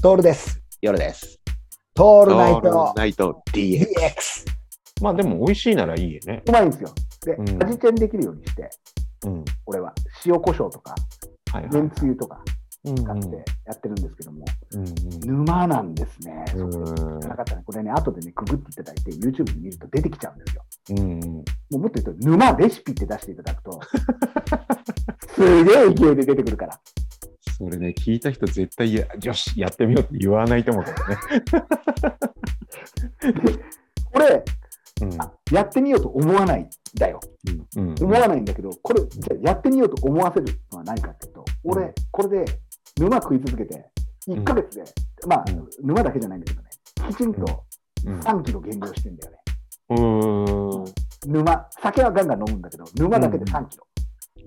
トールです。夜です。トールナイオールトナイト DX。まあでも美味しいならいいよね。うまいんですよ。で、うん味見できるようにして、うん。俺は塩コショウとか、はいはい。めんつゆとかうん使ってやってるんですけども、うん沼なんですね。うんじゃなかったね。これね、後でね、ググっていただいて、YouTube で見ると出てきちゃうんですよ。うんうん。もうもっと言うと、沼レシピって出していただくと、すげえ勢いで出てくるから。それね、聞いた人絶対、よし、やってみようって言わないと思うけどね。これ、うんあやってみようと思わないんだよ。うん思わないんだけど、これ、じゃあやってみようと思わせるのは何かっていうと、俺、うんこれで沼食い続けて、1ヶ月で、まあうん、沼だけじゃないんだけどね、きちんとうん3キロ減量してんだよね。うーん。沼、酒はガンガン飲むんだけど、沼だけで3キロ。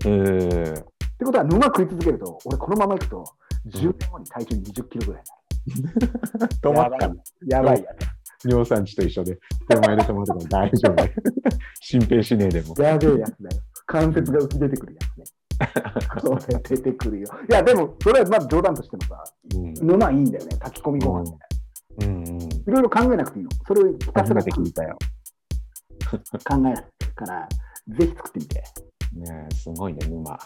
えーってことは、沼食い続けると、俺、このままいくと、10年後に体重20キロぐらいになる。止まったやばいやばいや尿酸値と一緒で、手前で止まるから大丈夫。心配しねえでもつ。。やべえやつだよ。関節が浮き出てくるやつね。これ出てくるよ。いや、でも、それはまあ冗談としてもさ、うん沼いいんだよね。炊き込みご飯みたいな。うんうん。いろいろ考えなくていいの。それをひたす初ら聞いたよ。考えるから、ぜひ作ってみて。ねえすごいね、沼。